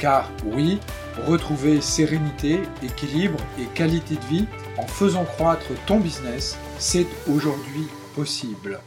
Car oui, retrouver sérénité, équilibre et qualité de vie en faisant croître ton business, c'est aujourd'hui possible.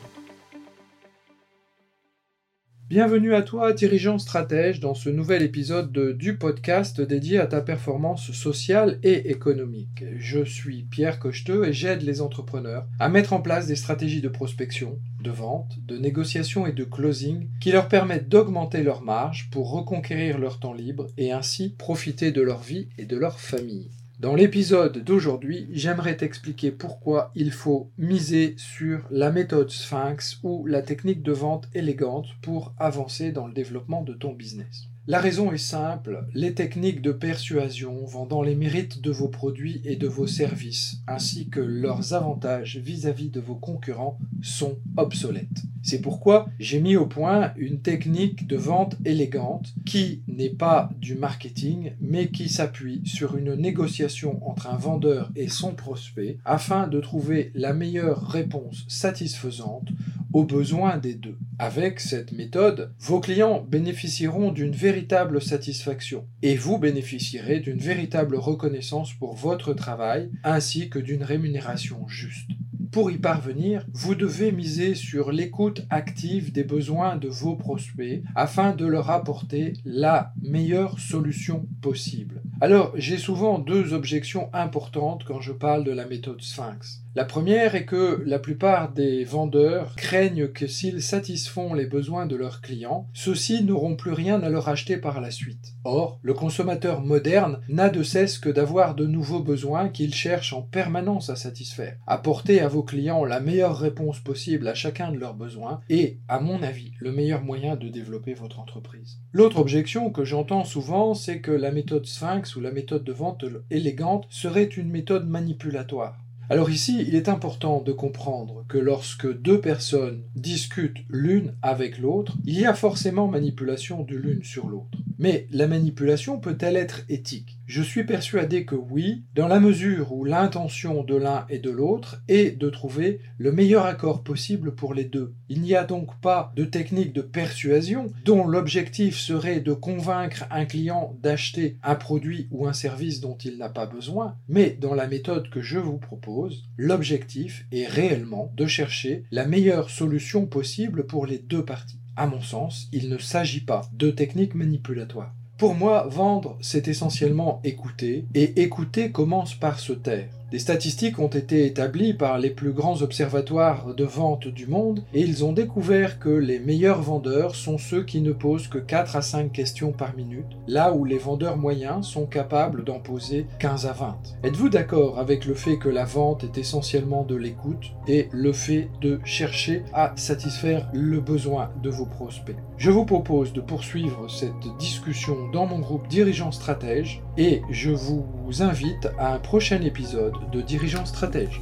Bienvenue à toi, dirigeant stratège, dans ce nouvel épisode du podcast dédié à ta performance sociale et économique. Je suis Pierre Cocheteux et j'aide les entrepreneurs à mettre en place des stratégies de prospection, de vente, de négociation et de closing qui leur permettent d'augmenter leur marge pour reconquérir leur temps libre et ainsi profiter de leur vie et de leur famille. Dans l'épisode d'aujourd'hui, j'aimerais t'expliquer pourquoi il faut miser sur la méthode Sphinx ou la technique de vente élégante pour avancer dans le développement de ton business. La raison est simple, les techniques de persuasion vendant les mérites de vos produits et de vos services, ainsi que leurs avantages vis-à-vis de vos concurrents, sont obsolètes. C'est pourquoi j'ai mis au point une technique de vente élégante qui n'est pas du marketing, mais qui s'appuie sur une négociation entre un vendeur et son prospect afin de trouver la meilleure réponse satisfaisante aux besoins des deux. Avec cette méthode, vos clients bénéficieront d'une véritable satisfaction et vous bénéficierez d'une véritable reconnaissance pour votre travail ainsi que d'une rémunération juste. Pour y parvenir, vous devez miser sur l'écoute active des besoins de vos prospects afin de leur apporter la meilleure solution possible. Alors, j'ai souvent deux objections importantes quand je parle de la méthode Sphinx. La première est que la plupart des vendeurs craignent que s'ils satisfont les besoins de leurs clients, ceux-ci n'auront plus rien à leur acheter par la suite. Or, le consommateur moderne n'a de cesse que d'avoir de nouveaux besoins qu'il cherche en permanence à satisfaire. Apporter à vos clients la meilleure réponse possible à chacun de leurs besoins est, à mon avis, le meilleur moyen de développer votre entreprise. L'autre objection que j'entends souvent, c'est que la méthode Sphinx ou la méthode de vente élégante serait une méthode manipulatoire. Alors ici, il est important de comprendre que lorsque deux personnes discutent l'une avec l'autre, il y a forcément manipulation de l'une sur l'autre. Mais la manipulation peut-elle être éthique? Je suis persuadé que oui, dans la mesure où l'intention de l'un et de l'autre est de trouver le meilleur accord possible pour les deux. Il n'y a donc pas de technique de persuasion dont l'objectif serait de convaincre un client d'acheter un produit ou un service dont il n'a pas besoin, mais dans la méthode que je vous propose, l'objectif est réellement de chercher la meilleure solution possible pour les deux parties. À mon sens, il ne s'agit pas de techniques manipulatoires. Pour moi, vendre, c'est essentiellement écouter, et écouter commence par se taire. Des statistiques ont été établies par les plus grands observatoires de vente du monde et ils ont découvert que les meilleurs vendeurs sont ceux qui ne posent que 4 à 5 questions par minute, là où les vendeurs moyens sont capables d'en poser 15 à 20. Êtes-vous d'accord avec le fait que la vente est essentiellement de l'écoute et le fait de chercher à satisfaire le besoin de vos prospects? Je vous propose de poursuivre cette discussion dans mon groupe Dirigeants Stratèges et je vous invite à un prochain épisode de dirigeants stratège.